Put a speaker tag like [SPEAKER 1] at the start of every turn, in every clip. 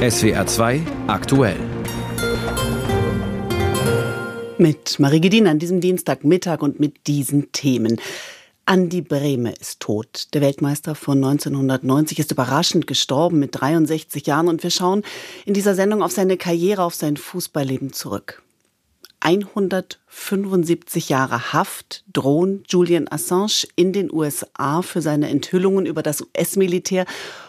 [SPEAKER 1] SWR 2 aktuell.
[SPEAKER 2] Mit Marie Gedin an diesem Dienstagmittag und mit diesen Themen. Andi Brehme ist tot. Der Weltmeister von 1990 ist überraschend gestorben mit 63 Jahren und wir schauen in dieser Sendung auf seine Karriere, auf sein Fußballleben zurück. 175 Jahre Haft drohen Julian Assange in den USA für seine Enthüllungen über das US-Militär.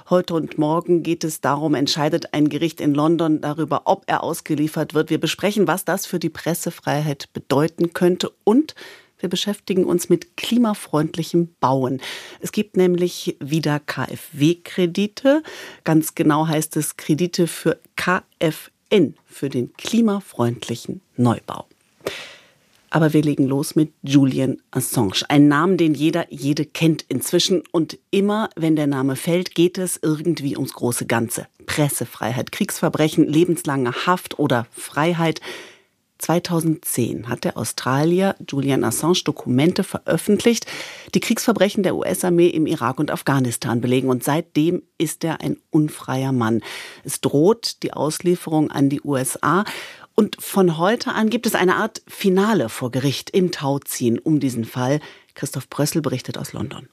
[SPEAKER 2] Heute und morgen geht es darum, entscheidet ein Gericht in London darüber, ob er ausgeliefert wird. Wir besprechen, was das für die Pressefreiheit bedeuten könnte und wir beschäftigen uns mit klimafreundlichem Bauen. Es gibt nämlich wieder KfW-Kredite. Ganz genau heißt es Kredite für KfW. N für den klimafreundlichen Neubau. Aber wir legen los mit Julian Assange. Ein Name, den jeder, jede kennt inzwischen. Und immer, wenn der Name fällt, geht es irgendwie ums große Ganze. Pressefreiheit, Kriegsverbrechen, lebenslange Haft oder Freiheit. 2010 hat der Australier Julian Assange Dokumente veröffentlicht, die Kriegsverbrechen der US-Armee im Irak und Afghanistan belegen. Und seitdem ist er ein unfreier Mann. Es droht die Auslieferung an die USA. Und von heute an gibt es eine Art Finale vor Gericht im Tauziehen um diesen Fall. Christoph Brössel berichtet aus London.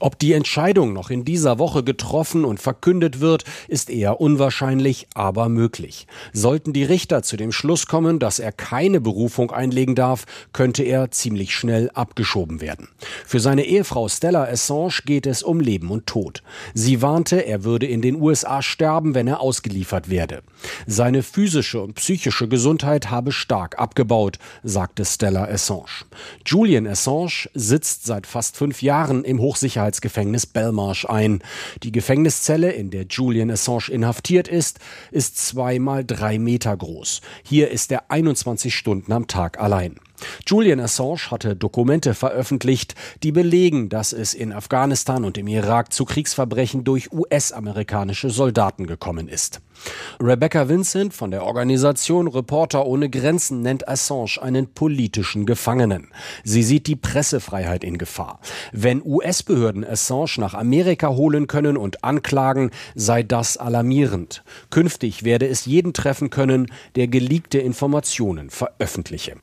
[SPEAKER 3] Ob die Entscheidung noch in dieser Woche getroffen und verkündet wird, ist eher unwahrscheinlich, aber möglich. Sollten die Richter zu dem Schluss kommen, dass er keine Berufung einlegen darf, könnte er ziemlich schnell abgeschoben werden. Für seine Ehefrau Stella Assange geht es um Leben und Tod. Sie warnte, er würde in den USA sterben, wenn er ausgeliefert werde. Seine physische und psychische Gesundheit habe stark abgebaut, sagte Stella Assange. Julian Assange sitzt seit fast fünf Jahren im Hochsicherheits Sicherheitsgefängnis Belmarsh ein. Die Gefängniszelle, in der Julian Assange inhaftiert ist, ist zweimal drei Meter groß. Hier ist er 21 Stunden am Tag allein. Julian Assange hatte Dokumente veröffentlicht, die belegen, dass es in Afghanistan und im Irak zu Kriegsverbrechen durch US-amerikanische Soldaten gekommen ist. Rebecca Vincent von der Organisation Reporter ohne Grenzen nennt Assange einen politischen Gefangenen. Sie sieht die Pressefreiheit in Gefahr. Wenn US-Behörden Assange nach Amerika holen können und anklagen, sei das alarmierend. Künftig werde es jeden treffen können, der geleakte Informationen veröffentliche.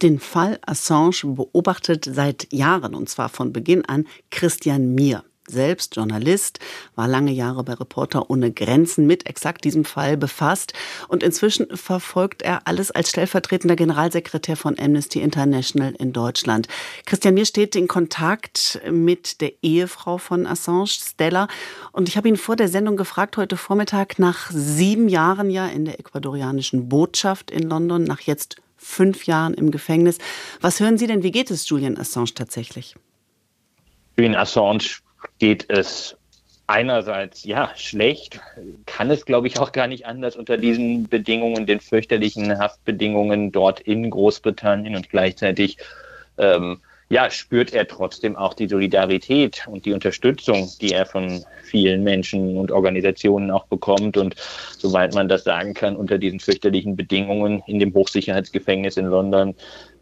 [SPEAKER 2] Den Fall Assange beobachtet seit Jahren, und zwar von Beginn an, Christian Mier. Selbst Journalist, war lange Jahre bei Reporter ohne Grenzen mit exakt diesem Fall befasst und inzwischen verfolgt er alles als stellvertretender Generalsekretär von Amnesty International in Deutschland. Christian Mier steht in Kontakt mit der Ehefrau von Assange, Stella, und ich habe ihn vor der Sendung gefragt, heute Vormittag, nach sieben Jahren ja in der ecuadorianischen Botschaft in London, nach jetzt fünf Jahren im Gefängnis. Was hören Sie denn, wie geht es Julian Assange tatsächlich?
[SPEAKER 4] Julian Assange geht es einerseits ja schlecht, kann es glaube ich auch gar nicht anders unter diesen Bedingungen, den fürchterlichen Haftbedingungen dort in Großbritannien und gleichzeitig ähm, ja, spürt er trotzdem auch die Solidarität und die Unterstützung, die er von vielen Menschen und Organisationen auch bekommt. Und soweit man das sagen kann, unter diesen fürchterlichen Bedingungen in dem Hochsicherheitsgefängnis in London,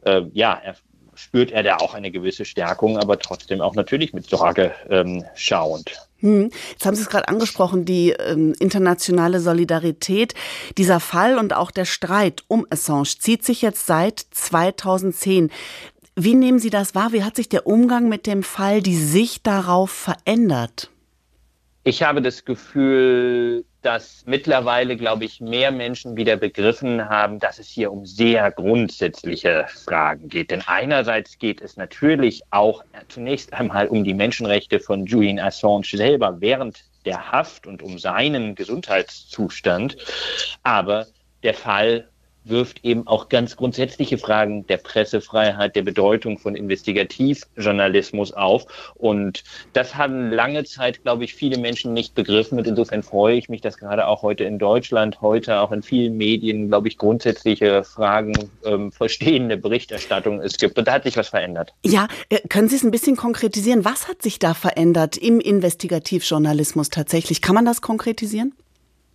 [SPEAKER 4] äh, ja, er, spürt er da auch eine gewisse Stärkung, aber trotzdem auch natürlich mit Sorge ähm, schauend.
[SPEAKER 2] Hm. Jetzt haben Sie es gerade angesprochen, die ähm, internationale Solidarität. Dieser Fall und auch der Streit um Assange zieht sich jetzt seit 2010. Wie nehmen Sie das wahr? Wie hat sich der Umgang mit dem Fall, die Sicht darauf verändert?
[SPEAKER 4] Ich habe das Gefühl, dass mittlerweile, glaube ich, mehr Menschen wieder begriffen haben, dass es hier um sehr grundsätzliche Fragen geht. Denn einerseits geht es natürlich auch zunächst einmal um die Menschenrechte von Julian Assange selber während der Haft und um seinen Gesundheitszustand. Aber der Fall wirft eben auch ganz grundsätzliche Fragen der Pressefreiheit, der Bedeutung von Investigativjournalismus auf. Und das haben lange Zeit, glaube ich, viele Menschen nicht begriffen. Und insofern freue ich mich, dass gerade auch heute in Deutschland, heute auch in vielen Medien, glaube ich, grundsätzliche Fragen, ähm, verstehende Berichterstattung es gibt. Und da hat sich was verändert.
[SPEAKER 2] Ja, äh, können Sie es ein bisschen konkretisieren? Was hat sich da verändert im Investigativjournalismus tatsächlich? Kann man das konkretisieren?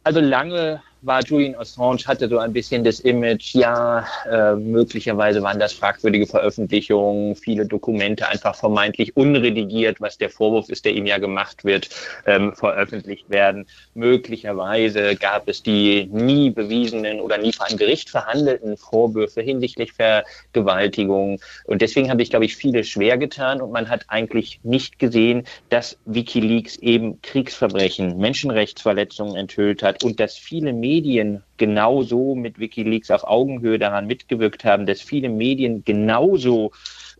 [SPEAKER 4] Also lange war Julian Assange, hatte so ein bisschen das Image, ja, äh, möglicherweise waren das fragwürdige Veröffentlichungen, viele Dokumente einfach vermeintlich unredigiert, was der Vorwurf ist, der ihm ja gemacht wird, ähm, veröffentlicht werden. Möglicherweise gab es die nie bewiesenen oder nie vor einem Gericht verhandelten Vorwürfe hinsichtlich Vergewaltigung. Und deswegen habe ich, glaube ich, viele schwer getan und man hat eigentlich nicht gesehen, dass Wikileaks eben Kriegsverbrechen, Menschenrechtsverletzungen enthüllt hat und dass viele Medien genauso mit Wikileaks auf Augenhöhe daran mitgewirkt haben, dass viele Medien genauso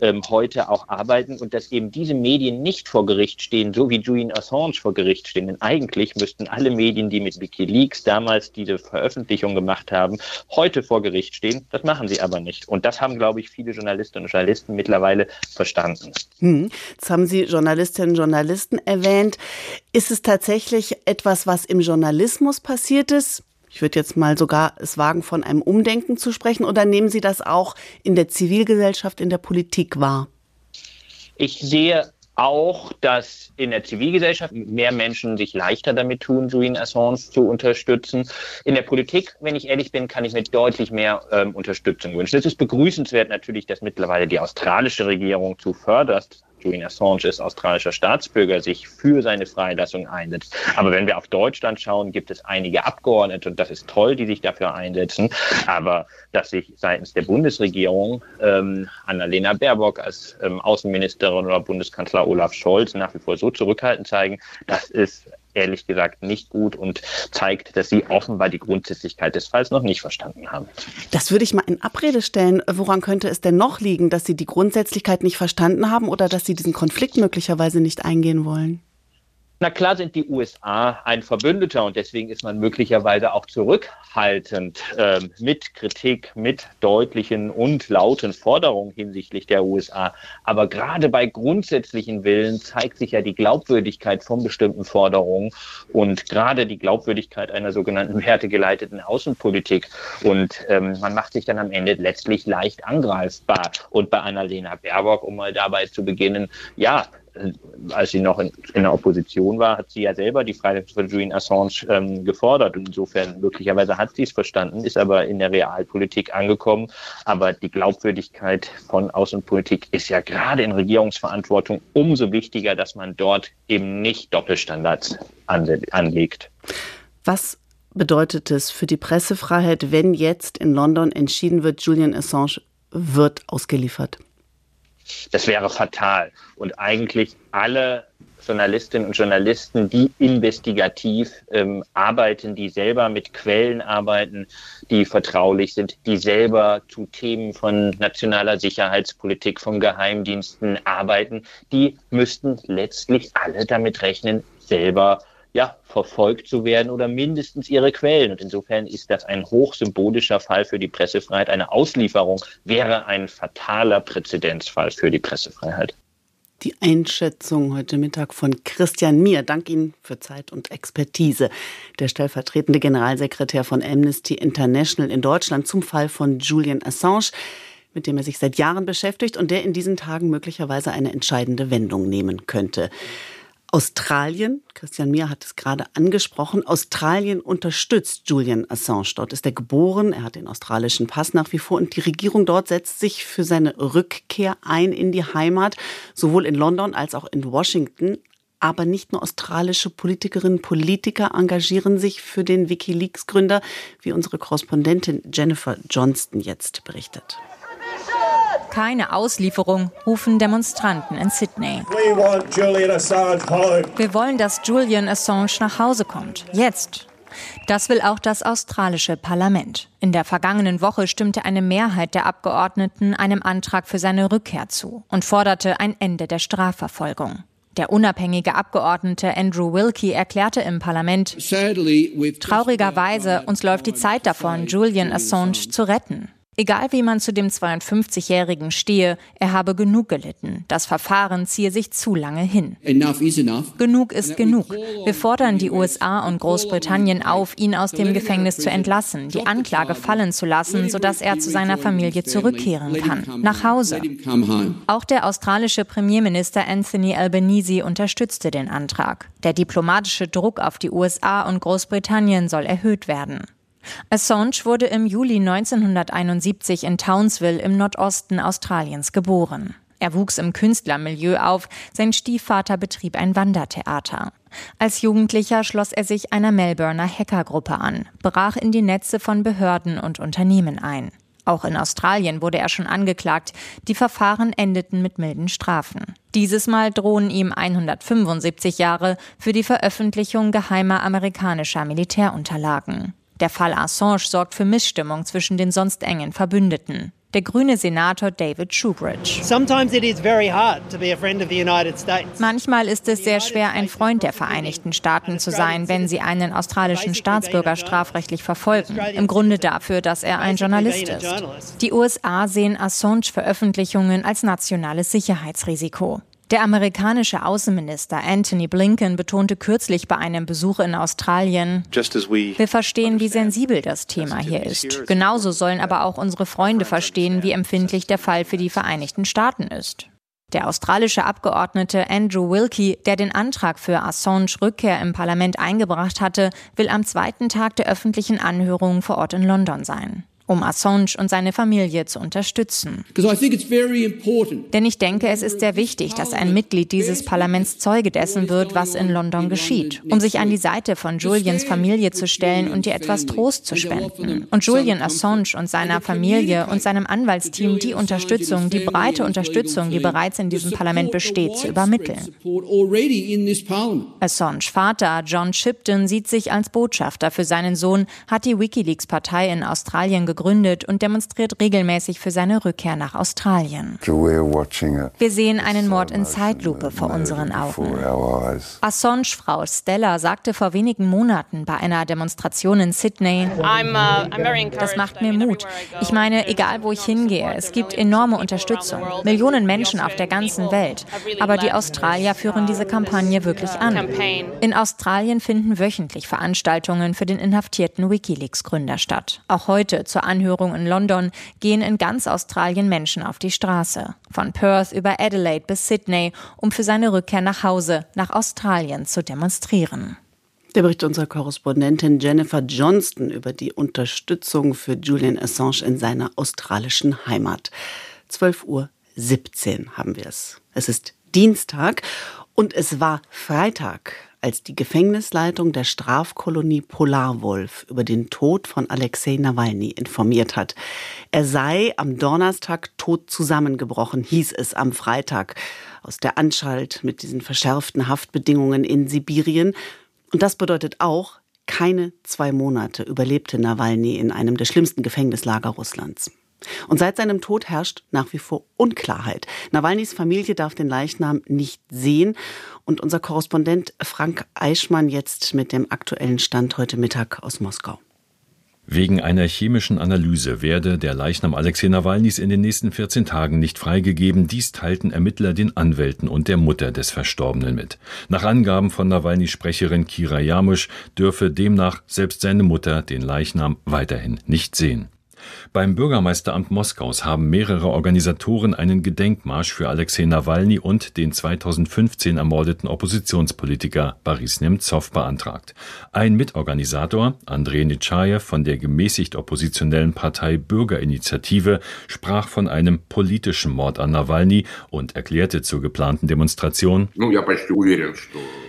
[SPEAKER 4] ähm, heute auch arbeiten und dass eben diese Medien nicht vor Gericht stehen, so wie Julian Assange vor Gericht stehen. Denn eigentlich müssten alle Medien, die mit Wikileaks damals diese Veröffentlichung gemacht haben, heute vor Gericht stehen. Das machen sie aber nicht. Und das haben, glaube ich, viele Journalistinnen und Journalisten mittlerweile verstanden.
[SPEAKER 2] Hm. Jetzt haben Sie Journalistinnen und Journalisten erwähnt. Ist es tatsächlich etwas, was im Journalismus passiert ist? Ich würde jetzt mal sogar es wagen, von einem Umdenken zu sprechen. Oder nehmen Sie das auch in der Zivilgesellschaft, in der Politik wahr?
[SPEAKER 4] Ich sehe auch, dass in der Zivilgesellschaft mehr Menschen sich leichter damit tun, Julian Assange zu unterstützen. In der Politik, wenn ich ehrlich bin, kann ich mir deutlich mehr ähm, Unterstützung wünschen. Es ist begrüßenswert natürlich, dass mittlerweile die australische Regierung zuvörderst Julian Assange ist australischer Staatsbürger, sich für seine Freilassung einsetzt. Aber wenn wir auf Deutschland schauen, gibt es einige Abgeordnete, und das ist toll, die sich dafür einsetzen. Aber dass sich seitens der Bundesregierung ähm, Annalena Baerbock als ähm, Außenministerin oder Bundeskanzler Olaf Scholz nach wie vor so zurückhaltend zeigen, das ist ehrlich gesagt nicht gut und zeigt, dass sie offenbar die Grundsätzlichkeit des Falls noch nicht verstanden haben.
[SPEAKER 2] Das würde ich mal in Abrede stellen. Woran könnte es denn noch liegen, dass Sie die Grundsätzlichkeit nicht verstanden haben oder dass Sie diesen Konflikt möglicherweise nicht eingehen wollen?
[SPEAKER 4] Na klar sind die USA ein Verbündeter und deswegen ist man möglicherweise auch zurückhaltend äh, mit Kritik, mit deutlichen und lauten Forderungen hinsichtlich der USA. Aber gerade bei grundsätzlichen Willen zeigt sich ja die Glaubwürdigkeit von bestimmten Forderungen und gerade die Glaubwürdigkeit einer sogenannten wertegeleiteten Außenpolitik. Und ähm, man macht sich dann am Ende letztlich leicht angreifbar. Und bei Annalena Baerbock, um mal dabei zu beginnen, ja, als sie noch in, in, der Opposition war, hat sie ja selber die Freilassung von Julian Assange ähm, gefordert. Und insofern möglicherweise hat sie es verstanden, ist aber in der Realpolitik angekommen. Aber die Glaubwürdigkeit von Außenpolitik ist ja gerade in Regierungsverantwortung umso wichtiger, dass man dort eben nicht Doppelstandards anlegt.
[SPEAKER 2] Was bedeutet es für die Pressefreiheit, wenn jetzt in London entschieden wird, Julian Assange wird ausgeliefert?
[SPEAKER 4] Das wäre fatal. Und eigentlich alle Journalistinnen und Journalisten, die investigativ ähm, arbeiten, die selber mit Quellen arbeiten, die vertraulich sind, die selber zu Themen von nationaler Sicherheitspolitik, von Geheimdiensten arbeiten, die müssten letztlich alle damit rechnen, selber ja, verfolgt zu werden oder mindestens ihre Quellen. Und insofern ist das ein hochsymbolischer Fall für die Pressefreiheit. Eine Auslieferung wäre ein fataler Präzedenzfall für die Pressefreiheit.
[SPEAKER 2] Die Einschätzung heute Mittag von Christian Mier. Dank Ihnen für Zeit und Expertise. Der stellvertretende Generalsekretär von Amnesty International in Deutschland zum Fall von Julian Assange, mit dem er sich seit Jahren beschäftigt und der in diesen Tagen möglicherweise eine entscheidende Wendung nehmen könnte. Australien, Christian Mier hat es gerade angesprochen, Australien unterstützt Julian Assange. Dort ist er geboren, er hat den australischen Pass nach wie vor und die Regierung dort setzt sich für seine Rückkehr ein in die Heimat, sowohl in London als auch in Washington. Aber nicht nur australische Politikerinnen und Politiker engagieren sich für den Wikileaks-Gründer, wie unsere Korrespondentin Jennifer Johnston jetzt berichtet.
[SPEAKER 5] Keine Auslieferung, rufen Demonstranten in Sydney. Wir wollen, dass Julian Assange nach Hause kommt. Jetzt. Das will auch das australische Parlament. In der vergangenen Woche stimmte eine Mehrheit der Abgeordneten einem Antrag für seine Rückkehr zu und forderte ein Ende der Strafverfolgung. Der unabhängige Abgeordnete Andrew Wilkie erklärte im Parlament, traurigerweise, uns läuft die Zeit davon, Julian Assange zu retten. Egal wie man zu dem 52-Jährigen stehe, er habe genug gelitten. Das Verfahren ziehe sich zu lange hin. Genug ist genug. Wir fordern die USA und Großbritannien auf, ihn aus dem Gefängnis zu entlassen, die Anklage fallen zu lassen, sodass er zu seiner Familie zurückkehren kann. Nach Hause. Auch der australische Premierminister Anthony Albanese unterstützte den Antrag. Der diplomatische Druck auf die USA und Großbritannien soll erhöht werden. Assange wurde im Juli 1971 in Townsville im Nordosten Australiens geboren. Er wuchs im Künstlermilieu auf, sein Stiefvater betrieb ein Wandertheater. Als Jugendlicher schloss er sich einer Melbourner Hackergruppe an, brach in die Netze von Behörden und Unternehmen ein. Auch in Australien wurde er schon angeklagt. Die Verfahren endeten mit milden Strafen. Dieses Mal drohen ihm 175 Jahre für die Veröffentlichung geheimer amerikanischer Militärunterlagen. Der Fall Assange sorgt für Missstimmung zwischen den sonst engen Verbündeten der grüne Senator David Shoebridge. Manchmal ist es sehr schwer, ein Freund der Vereinigten Staaten zu sein, wenn sie einen australischen Staatsbürger strafrechtlich verfolgen. Im Grunde dafür, dass er ein Journalist ist. Die USA sehen Assange-Veröffentlichungen als nationales Sicherheitsrisiko. Der amerikanische Außenminister Anthony Blinken betonte kürzlich bei einem Besuch in Australien, wir verstehen, wie sensibel das Thema hier ist. Genauso sollen aber auch unsere Freunde verstehen, wie empfindlich der Fall für die Vereinigten Staaten ist. Der australische Abgeordnete Andrew Wilkie, der den Antrag für Assange Rückkehr im Parlament eingebracht hatte, will am zweiten Tag der öffentlichen Anhörung vor Ort in London sein um Assange und seine Familie zu unterstützen. Denn ich denke, es ist sehr wichtig, dass ein Mitglied dieses Parlaments Zeuge dessen wird, was in London geschieht, um sich an die Seite von Julians Familie zu stellen und ihr etwas Trost zu spenden. Und Julian Assange und seiner Familie und seinem Anwaltsteam die Unterstützung, die breite Unterstützung, die bereits in diesem Parlament besteht, zu übermitteln. Assange Vater John Shipton sieht sich als Botschafter für seinen Sohn, hat die WikiLeaks-Partei in Australien gegründet gegründet und demonstriert regelmäßig für seine Rückkehr nach Australien. Wir sehen einen Mord in Zeitlupe vor unseren Augen. Assange-Frau Stella sagte vor wenigen Monaten bei einer Demonstration in Sydney, uh, das macht mir Mut. Ich meine, egal wo ich hingehe, es gibt enorme Unterstützung. Millionen Menschen auf der ganzen Welt. Aber die Australier führen diese Kampagne wirklich an. In Australien finden wöchentlich Veranstaltungen für den inhaftierten Wikileaks-Gründer statt. Auch heute zur Anhörung in London gehen in ganz Australien Menschen auf die Straße. Von Perth über Adelaide bis Sydney, um für seine Rückkehr nach Hause, nach Australien zu demonstrieren.
[SPEAKER 2] Der Bericht unserer Korrespondentin Jennifer Johnston über die Unterstützung für Julian Assange in seiner australischen Heimat. 12.17 Uhr haben wir es. Es ist Dienstag und es war Freitag, als die Gefängnisleitung der Strafkolonie Polarwolf über den Tod von Alexei Nawalny informiert hat. Er sei am Donnerstag tot zusammengebrochen, hieß es am Freitag aus der Anschalt mit diesen verschärften Haftbedingungen in Sibirien. Und das bedeutet auch, keine zwei Monate überlebte Nawalny in einem der schlimmsten Gefängnislager Russlands. Und seit seinem Tod herrscht nach wie vor Unklarheit. Nawalnys Familie darf den Leichnam nicht sehen. Und unser Korrespondent Frank Eichmann jetzt mit dem aktuellen Stand heute Mittag aus Moskau.
[SPEAKER 6] Wegen einer chemischen Analyse werde der Leichnam Alexei Nawalnys in den nächsten 14 Tagen nicht freigegeben. Dies teilten Ermittler den Anwälten und der Mutter des Verstorbenen mit. Nach Angaben von Nawalnys Sprecherin Kira Jamusch dürfe demnach selbst seine Mutter den Leichnam weiterhin nicht sehen. Beim Bürgermeisteramt Moskaus haben mehrere Organisatoren einen Gedenkmarsch für Alexei Nawalny und den 2015 ermordeten Oppositionspolitiker Boris Nemtsov beantragt. Ein Mitorganisator, Andrei Nitschajew von der gemäßigt oppositionellen Partei Bürgerinitiative, sprach von einem politischen Mord an Nawalny und erklärte zur geplanten Demonstration,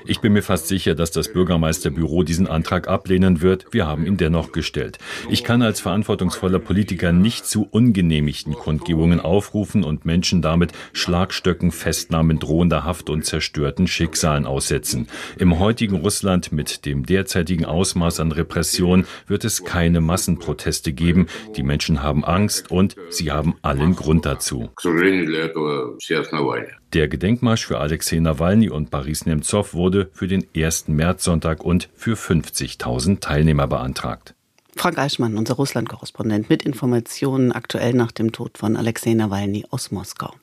[SPEAKER 6] ich bin mir fast sicher, dass das Bürgermeisterbüro diesen Antrag ablehnen wird. Wir haben ihn dennoch gestellt. Ich kann als verantwortungsvoller Politiker nicht zu ungenehmigten Kundgebungen aufrufen und Menschen damit Schlagstöcken, Festnahmen, drohender Haft und zerstörten Schicksalen aussetzen. Im heutigen Russland mit dem derzeitigen Ausmaß an Repression wird es keine Massenproteste geben. Die Menschen haben Angst und sie haben allen Grund dazu. Der Gedenkmarsch für Alexei Nawalny und Boris Nemtsov wurde für den 1. Märzsonntag und für 50.000 Teilnehmer beantragt.
[SPEAKER 2] Frank Eichmann, unser Russland-Korrespondent, mit Informationen aktuell nach dem Tod von Alexei Nawalny aus Moskau.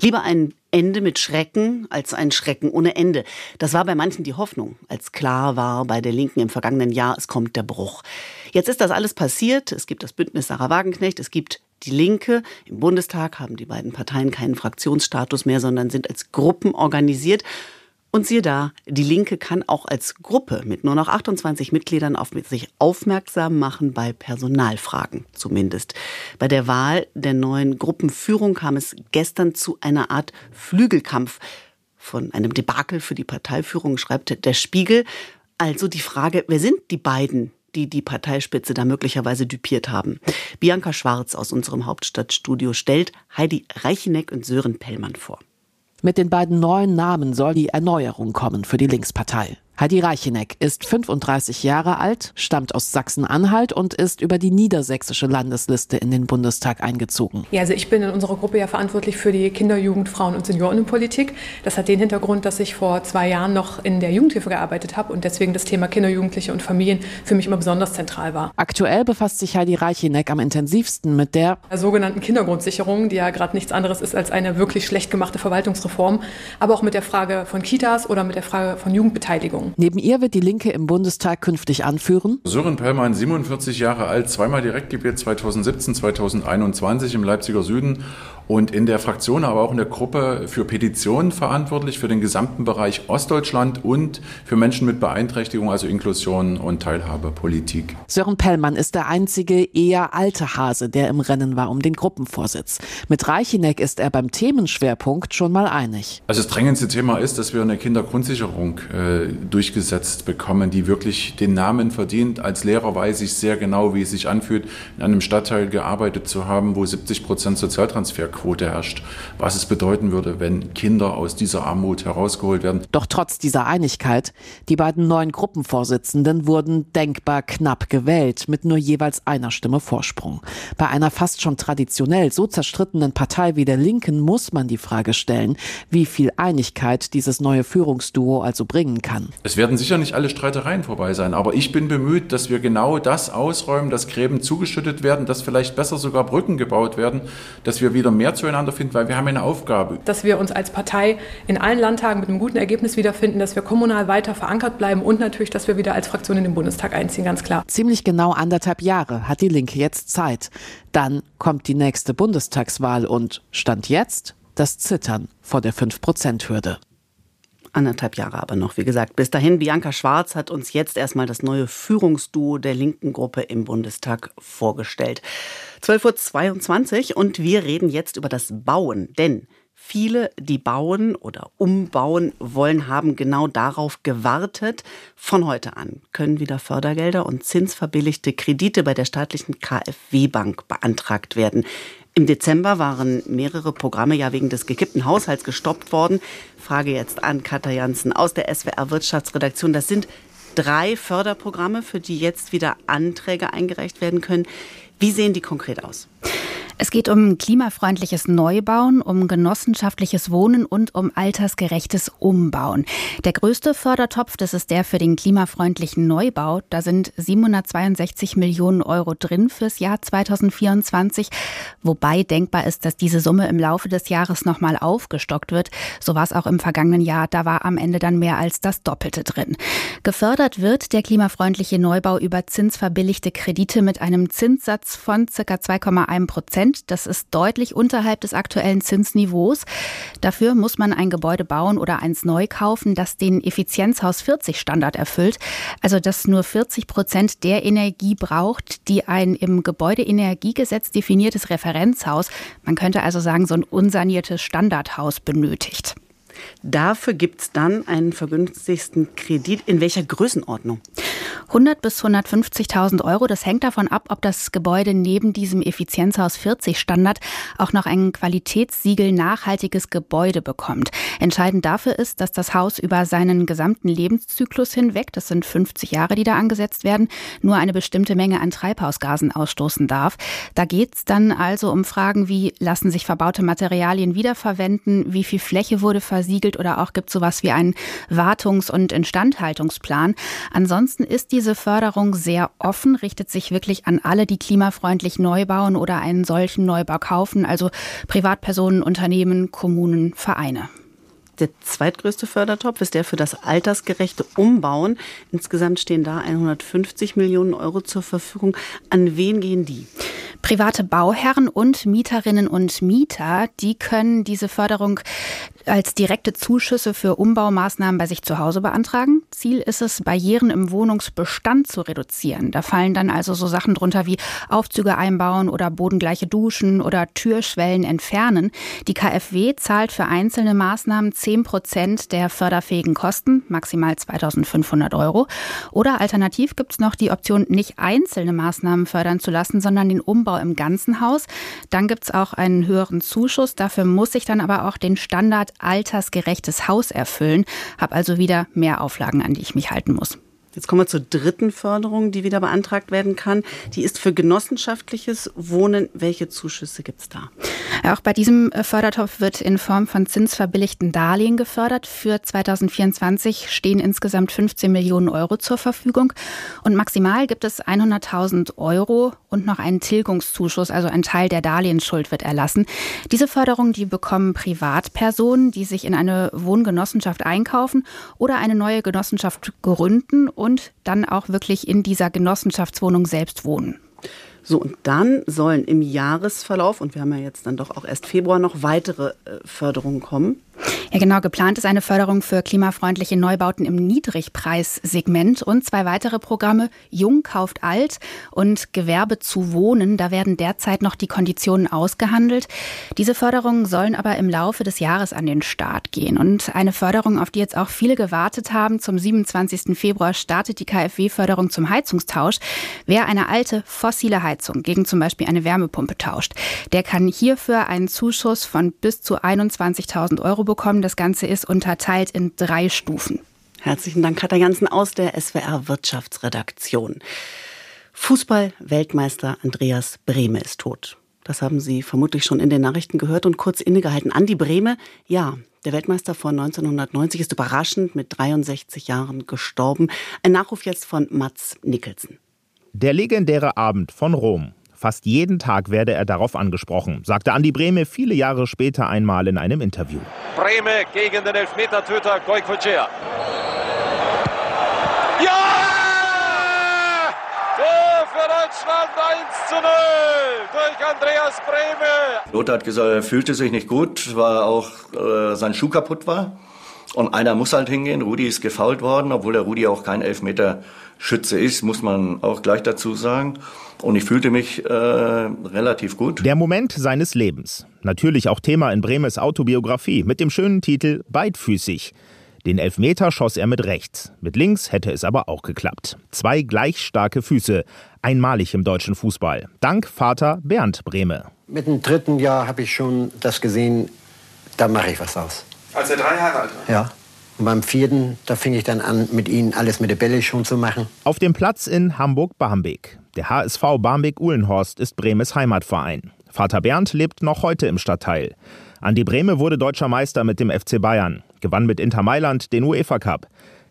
[SPEAKER 2] Lieber ein Ende mit Schrecken als ein Schrecken ohne Ende. Das war bei manchen die Hoffnung, als klar war bei der Linken im vergangenen Jahr, es kommt der Bruch. Jetzt ist das alles passiert. Es gibt das Bündnis Sarah Wagenknecht, es gibt die Linke. Im Bundestag haben die beiden Parteien keinen Fraktionsstatus mehr, sondern sind als Gruppen organisiert. Und siehe da, die Linke kann auch als Gruppe mit nur noch 28 Mitgliedern auf sich aufmerksam machen bei Personalfragen zumindest. Bei der Wahl der neuen Gruppenführung kam es gestern zu einer Art Flügelkampf. Von einem Debakel für die Parteiführung schreibt der Spiegel. Also die Frage, wer sind die beiden, die die Parteispitze da möglicherweise düpiert haben? Bianca Schwarz aus unserem Hauptstadtstudio stellt Heidi Reicheneck und Sören Pellmann vor.
[SPEAKER 7] Mit den beiden neuen Namen soll die Erneuerung kommen für die Linkspartei. Heidi Reicheneck ist 35 Jahre alt, stammt aus Sachsen-Anhalt und ist über die niedersächsische Landesliste in den Bundestag eingezogen.
[SPEAKER 8] Ja, also ich bin in unserer Gruppe ja verantwortlich für die Kinder-, Jugend-, Frauen- und Seniorenpolitik. Das hat den Hintergrund, dass ich vor zwei Jahren noch in der Jugendhilfe gearbeitet habe und deswegen das Thema Kinder, Jugendliche und Familien für mich immer besonders zentral war.
[SPEAKER 7] Aktuell befasst sich Heidi Reicheneck am intensivsten mit der
[SPEAKER 8] sogenannten Kindergrundsicherung, die ja gerade nichts anderes ist als eine wirklich schlecht gemachte Verwaltungsreform, aber auch mit der Frage von Kitas oder mit der Frage von Jugendbeteiligung.
[SPEAKER 7] Neben ihr wird die Linke im Bundestag künftig anführen.
[SPEAKER 9] Sören Pellmann, 47 Jahre alt, zweimal direkt gewählt, 2017, 2021 im Leipziger Süden und in der Fraktion, aber auch in der Gruppe für Petitionen verantwortlich, für den gesamten Bereich Ostdeutschland und für Menschen mit Beeinträchtigung, also Inklusion und Teilhabepolitik.
[SPEAKER 7] Sören Pellmann ist der einzige eher alte Hase, der im Rennen war um den Gruppenvorsitz. Mit Reicheneck ist er beim Themenschwerpunkt schon mal einig.
[SPEAKER 9] Also das drängendste Thema ist, dass wir eine Kindergrundsicherung äh, durchgesetzt bekommen, die wirklich den Namen verdient. Als Lehrer weiß ich sehr genau, wie es sich anfühlt, in einem Stadtteil gearbeitet zu haben, wo 70 Prozent Sozialtransfer Quote herrscht, was es bedeuten würde, wenn Kinder aus dieser Armut herausgeholt werden.
[SPEAKER 7] Doch trotz dieser Einigkeit, die beiden neuen Gruppenvorsitzenden wurden denkbar knapp gewählt, mit nur jeweils einer Stimme Vorsprung. Bei einer fast schon traditionell so zerstrittenen Partei wie der Linken muss man die Frage stellen, wie viel Einigkeit dieses neue Führungsduo also bringen kann.
[SPEAKER 9] Es werden sicher nicht alle Streitereien vorbei sein, aber ich bin bemüht, dass wir genau das ausräumen, dass Gräben zugeschüttet werden, dass vielleicht besser sogar Brücken gebaut werden, dass wir wieder mehr mehr zueinander finden, weil wir haben eine Aufgabe.
[SPEAKER 8] Dass wir uns als Partei in allen Landtagen mit einem guten Ergebnis wiederfinden, dass wir kommunal weiter verankert bleiben und natürlich, dass wir wieder als Fraktion in den Bundestag einziehen, ganz klar.
[SPEAKER 7] Ziemlich genau anderthalb Jahre hat die Linke jetzt Zeit. Dann kommt die nächste Bundestagswahl und Stand jetzt das Zittern vor der 5-Prozent-Hürde.
[SPEAKER 2] Anderthalb Jahre aber noch, wie gesagt. Bis dahin, Bianca Schwarz hat uns jetzt erstmal das neue Führungsduo der linken Gruppe im Bundestag vorgestellt. 12.22 Uhr und wir reden jetzt über das Bauen, denn Viele, die bauen oder umbauen wollen, haben genau darauf gewartet. Von heute an können wieder Fördergelder und zinsverbilligte Kredite bei der staatlichen KfW-Bank beantragt werden. Im Dezember waren mehrere Programme ja wegen des gekippten Haushalts gestoppt worden. Frage jetzt an Katja Janssen aus der SWR Wirtschaftsredaktion. Das sind drei Förderprogramme, für die jetzt wieder Anträge eingereicht werden können. Wie sehen die konkret aus?
[SPEAKER 10] Es geht um klimafreundliches Neubauen, um genossenschaftliches Wohnen und um altersgerechtes Umbauen. Der größte Fördertopf, das ist der für den klimafreundlichen Neubau. Da sind 762 Millionen Euro drin fürs Jahr 2024. Wobei denkbar ist, dass diese Summe im Laufe des Jahres nochmal aufgestockt wird. So war es auch im vergangenen Jahr. Da war am Ende dann mehr als das Doppelte drin. Gefördert wird der klimafreundliche Neubau über zinsverbilligte Kredite mit einem Zinssatz von circa 2,1 Prozent. Prozent. Das ist deutlich unterhalb des aktuellen Zinsniveaus. Dafür muss man ein Gebäude bauen oder eins neu kaufen, das den Effizienzhaus 40 Standard erfüllt. Also das nur 40 Prozent der Energie braucht, die ein im Gebäudeenergiegesetz definiertes Referenzhaus, man könnte also sagen, so ein unsaniertes Standardhaus benötigt.
[SPEAKER 2] Dafür gibt es dann einen vergünstigsten Kredit. In welcher Größenordnung?
[SPEAKER 10] 100 bis 150.000 Euro. Das hängt davon ab, ob das Gebäude neben diesem Effizienzhaus 40 Standard auch noch ein Qualitätssiegel nachhaltiges Gebäude bekommt. Entscheidend dafür ist, dass das Haus über seinen gesamten Lebenszyklus hinweg, das sind 50 Jahre, die da angesetzt werden, nur eine bestimmte Menge an Treibhausgasen ausstoßen darf. Da geht es dann also um Fragen wie, lassen sich verbaute Materialien wiederverwenden, wie viel Fläche wurde versiegelt oder auch gibt sowas wie einen Wartungs- und Instandhaltungsplan. Ansonsten ist diese Förderung sehr offen, richtet sich wirklich an alle, die klimafreundlich neu bauen oder einen solchen Neubau kaufen, also Privatpersonen, Unternehmen, Kommunen, Vereine.
[SPEAKER 2] Der zweitgrößte Fördertopf ist der für das altersgerechte Umbauen. Insgesamt stehen da 150 Millionen Euro zur Verfügung. An wen gehen die?
[SPEAKER 10] Private Bauherren und Mieterinnen und Mieter, die können diese Förderung als direkte Zuschüsse für Umbaumaßnahmen bei sich zu Hause beantragen. Ziel ist es, Barrieren im Wohnungsbestand zu reduzieren. Da fallen dann also so Sachen drunter wie Aufzüge einbauen oder bodengleiche Duschen oder Türschwellen entfernen. Die KfW zahlt für einzelne Maßnahmen 10 Prozent der förderfähigen Kosten, maximal 2500 Euro. Oder alternativ gibt es noch die Option, nicht einzelne Maßnahmen fördern zu lassen, sondern den Umbau im ganzen Haus. Dann gibt es auch einen höheren Zuschuss. Dafür muss sich dann aber auch den Standard altersgerechtes Haus erfüllen, habe also wieder mehr Auflagen, an die ich mich halten muss.
[SPEAKER 2] Jetzt kommen wir zur dritten Förderung, die wieder beantragt werden kann. Die ist für genossenschaftliches Wohnen. Welche Zuschüsse gibt es da?
[SPEAKER 10] Auch bei diesem äh, Fördertopf wird in Form von zinsverbilligten Darlehen gefördert. Für 2024 stehen insgesamt 15 Millionen Euro zur Verfügung. Und maximal gibt es 100.000 Euro und noch einen Tilgungszuschuss, also ein Teil der Darlehensschuld wird erlassen. Diese Förderung, die bekommen Privatpersonen, die sich in eine Wohngenossenschaft einkaufen oder eine neue Genossenschaft gründen und dann auch wirklich in dieser Genossenschaftswohnung selbst wohnen.
[SPEAKER 2] So, und dann sollen im Jahresverlauf, und wir haben ja jetzt dann doch auch erst Februar, noch weitere äh, Förderungen kommen.
[SPEAKER 10] Ja, genau. Geplant ist eine Förderung für klimafreundliche Neubauten im Niedrigpreissegment und zwei weitere Programme Jung kauft alt und Gewerbe zu wohnen. Da werden derzeit noch die Konditionen ausgehandelt. Diese Förderungen sollen aber im Laufe des Jahres an den Start gehen. Und eine Förderung, auf die jetzt auch viele gewartet haben. Zum 27. Februar startet die KfW-Förderung zum Heizungstausch. Wer eine alte fossile Heizung gegen zum Beispiel eine Wärmepumpe tauscht, der kann hierfür einen Zuschuss von bis zu 21.000 Euro bekommen. Das Ganze ist unterteilt in drei Stufen.
[SPEAKER 2] Herzlichen Dank, Katja Jansen aus der SWR Wirtschaftsredaktion. Fußball-Weltmeister Andreas Brehme ist tot. Das haben Sie vermutlich schon in den Nachrichten gehört und kurz innegehalten. Andi Brehme, ja, der Weltmeister von 1990 ist überraschend mit 63 Jahren gestorben. Ein Nachruf jetzt von Mats Nicholson.
[SPEAKER 11] Der legendäre Abend von Rom. Fast jeden Tag werde er darauf angesprochen, sagte Andi Brehme viele Jahre später einmal in einem Interview.
[SPEAKER 12] Brehme gegen den Elfmetertöter Goikvocea. Ja! Tor für Deutschland 1 zu 0 durch Andreas Brehme.
[SPEAKER 13] Lothar hat gesagt, er fühlte sich nicht gut, weil auch äh, sein Schuh kaputt war. Und einer muss halt hingehen. Rudi ist gefault worden, obwohl der Rudi auch kein Elfmeterschütze ist, muss man auch gleich dazu sagen. Und ich fühlte mich äh, relativ gut.
[SPEAKER 11] Der Moment seines Lebens. Natürlich auch Thema in Bremes Autobiografie mit dem schönen Titel Beidfüßig. Den Elfmeter schoss er mit rechts. Mit links hätte es aber auch geklappt. Zwei gleich starke Füße. Einmalig im deutschen Fußball. Dank Vater Bernd Brehme.
[SPEAKER 14] Mit dem dritten Jahr habe ich schon das gesehen, da mache ich was aus.
[SPEAKER 15] Als er drei Jahre alt war?
[SPEAKER 14] Ja. Und beim vierten, da fing ich dann an, mit ihnen alles mit der Bälle schon zu machen.
[SPEAKER 11] Auf dem Platz in Hamburg-Barmbek. Der HSV Barmbek-Uhlenhorst ist Bremes Heimatverein. Vater Bernd lebt noch heute im Stadtteil. Andi Brehme wurde deutscher Meister mit dem FC Bayern, gewann mit Inter Mailand den UEFA Cup.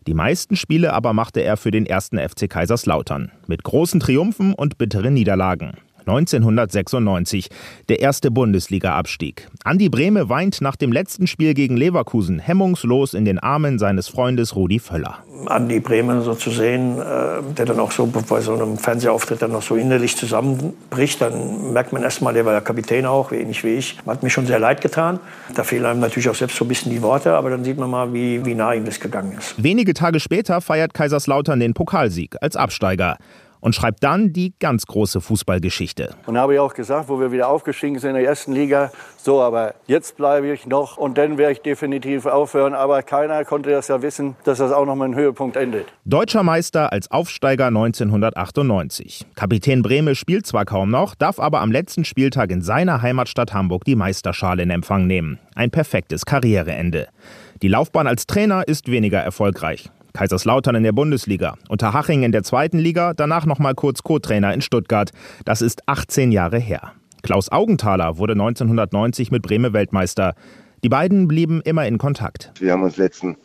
[SPEAKER 11] Die meisten Spiele aber machte er für den ersten FC Kaiserslautern. Mit großen Triumphen und bitteren Niederlagen. 1996, der erste Bundesliga-Abstieg. Andi Brehme weint nach dem letzten Spiel gegen Leverkusen hemmungslos in den Armen seines Freundes Rudi Völler.
[SPEAKER 16] Andi Brehme so zu sehen, äh, der dann auch so bei so einem Fernsehauftritt dann noch so innerlich zusammenbricht, dann merkt man erstmal, der war ja Kapitän auch, ähnlich wie ich. Hat mir schon sehr leid getan. Da fehlen einem natürlich auch selbst so ein bisschen die Worte, aber dann sieht man mal, wie, wie nah ihm das gegangen ist.
[SPEAKER 11] Wenige Tage später feiert Kaiserslautern den Pokalsieg als Absteiger und schreibt dann die ganz große Fußballgeschichte.
[SPEAKER 17] Und habe ich auch gesagt, wo wir wieder aufgestiegen sind in der ersten Liga, so, aber jetzt bleibe ich noch und dann werde ich definitiv aufhören. Aber keiner konnte das ja wissen, dass das auch noch mal ein Höhepunkt endet.
[SPEAKER 11] Deutscher Meister als Aufsteiger 1998. Kapitän Brehme spielt zwar kaum noch, darf aber am letzten Spieltag in seiner Heimatstadt Hamburg die Meisterschale in Empfang nehmen. Ein perfektes Karriereende. Die Laufbahn als Trainer ist weniger erfolgreich. Kaiserslautern in der Bundesliga, Unterhaching in der zweiten Liga, danach nochmal kurz Co-Trainer in Stuttgart. Das ist 18 Jahre her. Klaus Augenthaler wurde 1990 mit Breme Weltmeister. Die beiden blieben immer in Kontakt.
[SPEAKER 18] Wir haben uns letzten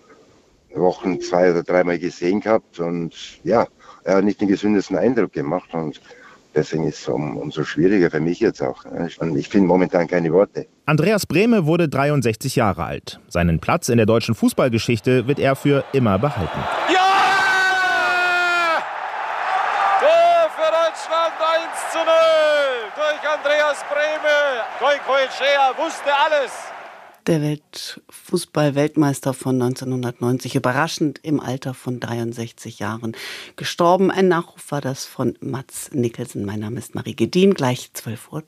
[SPEAKER 18] Wochen zwei oder dreimal gesehen gehabt und ja, er hat nicht den gesündesten Eindruck gemacht und Deswegen ist es um, umso schwieriger für mich jetzt auch. Ich finde momentan keine Worte.
[SPEAKER 11] Andreas Brehme wurde 63 Jahre alt. Seinen Platz in der deutschen Fußballgeschichte wird er für immer behalten.
[SPEAKER 12] Ja! Tor für Deutschland 1 zu 0! durch Andreas Brehme. Goikoetschea wusste alles.
[SPEAKER 2] Der Weltfußball-Weltmeister von 1990, überraschend im Alter von 63 Jahren gestorben. Ein Nachruf war das von Mats Nicholson. Mein Name ist Marie Gedien, gleich 12.30 Uhr.